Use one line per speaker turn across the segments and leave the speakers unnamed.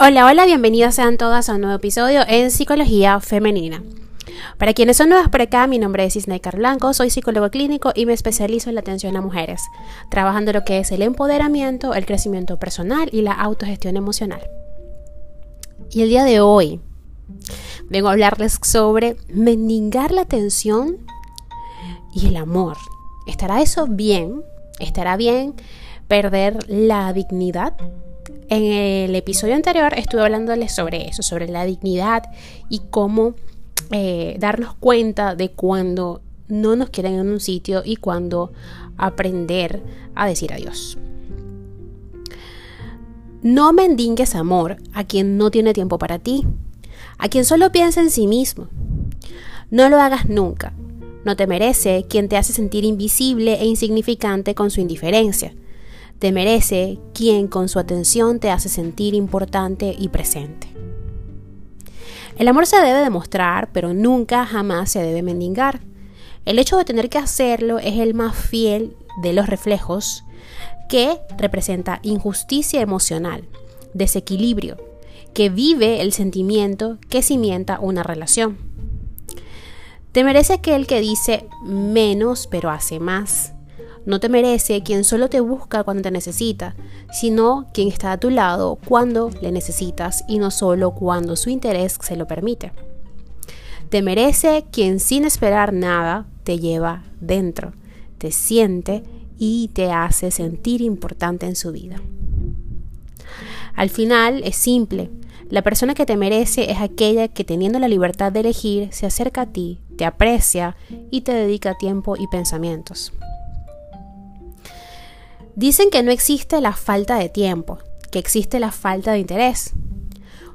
Hola, hola, bienvenidas sean todas a un nuevo episodio en Psicología Femenina. Para quienes son nuevas por acá, mi nombre es Isnaikar Blanco, soy psicólogo clínico y me especializo en la atención a mujeres, trabajando lo que es el empoderamiento, el crecimiento personal y la autogestión emocional. Y el día de hoy vengo a hablarles sobre mendigar la atención y el amor. ¿Estará eso bien? ¿Estará bien perder la dignidad? En el episodio anterior estuve hablándoles sobre eso, sobre la dignidad y cómo eh, darnos cuenta de cuando no nos quieren en un sitio y cuando aprender a decir adiós. No mendingues amor a quien no tiene tiempo para ti, a quien solo piensa en sí mismo. No lo hagas nunca. No te merece quien te hace sentir invisible e insignificante con su indiferencia. Te merece quien con su atención te hace sentir importante y presente. El amor se debe demostrar, pero nunca jamás se debe mendigar. El hecho de tener que hacerlo es el más fiel de los reflejos que representa injusticia emocional, desequilibrio, que vive el sentimiento que cimienta una relación. Te merece aquel que dice menos pero hace más, no te merece quien solo te busca cuando te necesita, sino quien está a tu lado cuando le necesitas y no solo cuando su interés se lo permite. Te merece quien sin esperar nada te lleva dentro, te siente y te hace sentir importante en su vida. Al final es simple. La persona que te merece es aquella que teniendo la libertad de elegir se acerca a ti, te aprecia y te dedica tiempo y pensamientos. Dicen que no existe la falta de tiempo, que existe la falta de interés.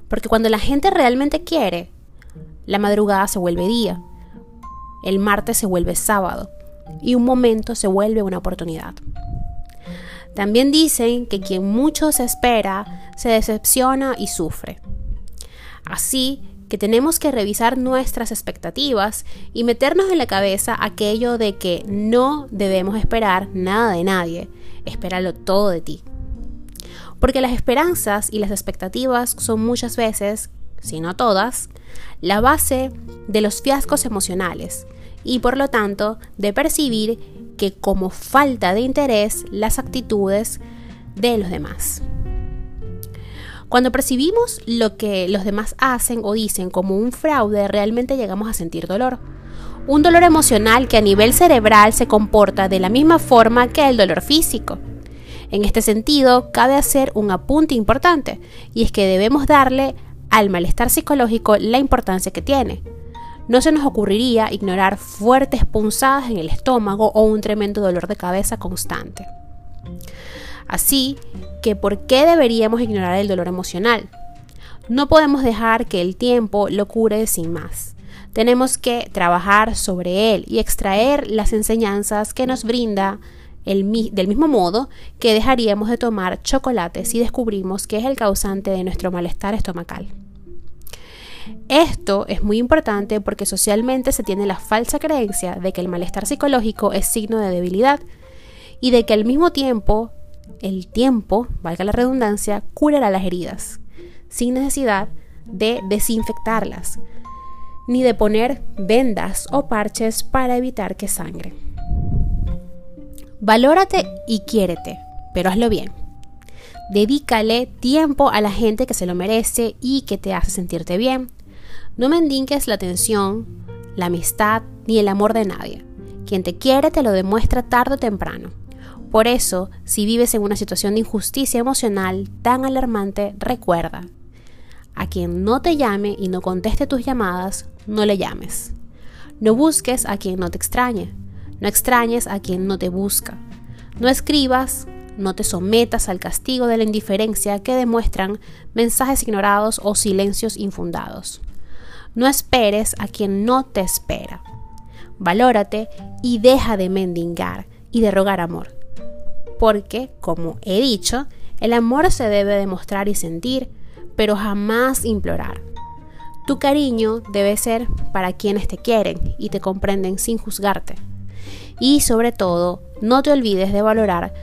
Porque cuando la gente realmente quiere, la madrugada se vuelve día, el martes se vuelve sábado y un momento se vuelve una oportunidad. También dicen que quien mucho se espera se decepciona y sufre. Así que tenemos que revisar nuestras expectativas y meternos en la cabeza aquello de que no debemos esperar nada de nadie, espéralo todo de ti. Porque las esperanzas y las expectativas son muchas veces, si no todas, la base de los fiascos emocionales y por lo tanto de percibir que como falta de interés las actitudes de los demás. Cuando percibimos lo que los demás hacen o dicen como un fraude, realmente llegamos a sentir dolor. Un dolor emocional que a nivel cerebral se comporta de la misma forma que el dolor físico. En este sentido, cabe hacer un apunte importante, y es que debemos darle al malestar psicológico la importancia que tiene. No se nos ocurriría ignorar fuertes punzadas en el estómago o un tremendo dolor de cabeza constante. Así que, ¿por qué deberíamos ignorar el dolor emocional? No podemos dejar que el tiempo lo cure sin más. Tenemos que trabajar sobre él y extraer las enseñanzas que nos brinda del mismo modo que dejaríamos de tomar chocolate si descubrimos que es el causante de nuestro malestar estomacal. Esto es muy importante porque socialmente se tiene la falsa creencia de que el malestar psicológico es signo de debilidad y de que al mismo tiempo el tiempo, valga la redundancia, curará las heridas, sin necesidad de desinfectarlas, ni de poner vendas o parches para evitar que sangre. Valórate y quiérete, pero hazlo bien. Dedícale tiempo a la gente que se lo merece y que te hace sentirte bien. No mendinques la atención, la amistad ni el amor de nadie. Quien te quiere te lo demuestra tarde o temprano. Por eso, si vives en una situación de injusticia emocional tan alarmante, recuerda, a quien no te llame y no conteste tus llamadas, no le llames. No busques a quien no te extrañe. No extrañes a quien no te busca. No escribas, no te sometas al castigo de la indiferencia que demuestran mensajes ignorados o silencios infundados. No esperes a quien no te espera. Valórate y deja de mendigar y de rogar amor. Porque, como he dicho, el amor se debe demostrar y sentir, pero jamás implorar. Tu cariño debe ser para quienes te quieren y te comprenden sin juzgarte. Y sobre todo, no te olvides de valorar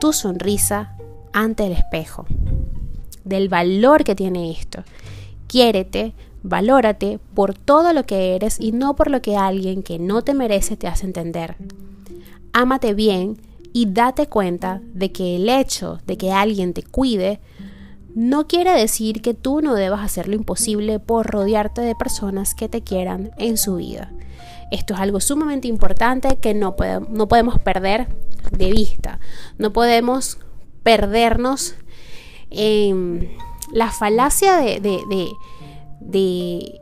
tu sonrisa ante el espejo. del valor que tiene esto. Quiérete, valórate por todo lo que eres y no por lo que alguien que no te merece te hace entender. Ámate bien y date cuenta de que el hecho de que alguien te cuide no quiere decir que tú no debas hacer lo imposible por rodearte de personas que te quieran en su vida. Esto es algo sumamente importante que no, no podemos perder de vista. No podemos perdernos en la falacia de, de, de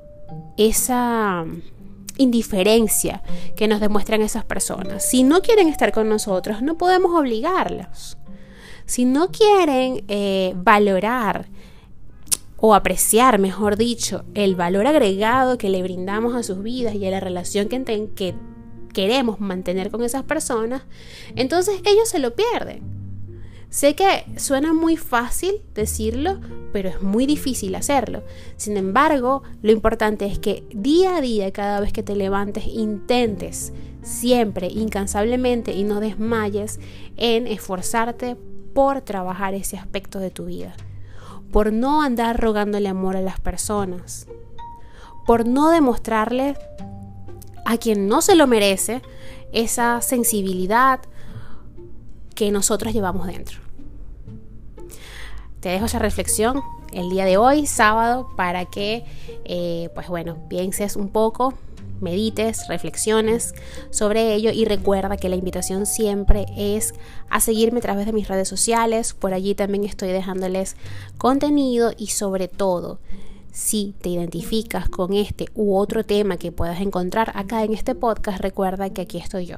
esa indiferencia que nos demuestran esas personas. Si no quieren estar con nosotros, no podemos obligarlos. Si no quieren eh, valorar o apreciar, mejor dicho, el valor agregado que le brindamos a sus vidas y a la relación que queremos mantener con esas personas, entonces ellos se lo pierden. Sé que suena muy fácil decirlo, pero es muy difícil hacerlo. Sin embargo, lo importante es que día a día, cada vez que te levantes, intentes siempre, incansablemente y no desmayes en esforzarte por trabajar ese aspecto de tu vida. Por no andar rogándole amor a las personas. Por no demostrarle a quien no se lo merece esa sensibilidad, que nosotros llevamos dentro. Te dejo esa reflexión el día de hoy, sábado, para que, eh, pues bueno, pienses un poco, medites, reflexiones sobre ello y recuerda que la invitación siempre es a seguirme a través de mis redes sociales. Por allí también estoy dejándoles contenido y sobre todo si te identificas con este u otro tema que puedas encontrar acá en este podcast, recuerda que aquí estoy yo,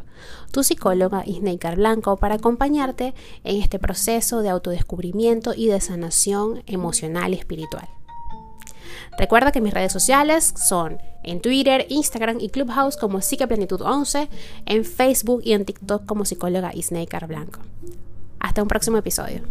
tu psicóloga Isneikar Blanco, para acompañarte en este proceso de autodescubrimiento y de sanación emocional y espiritual. Recuerda que mis redes sociales son en Twitter, Instagram y Clubhouse como Psiqueplenitud11, en Facebook y en TikTok como psicóloga Isneikar Blanco. Hasta un próximo episodio.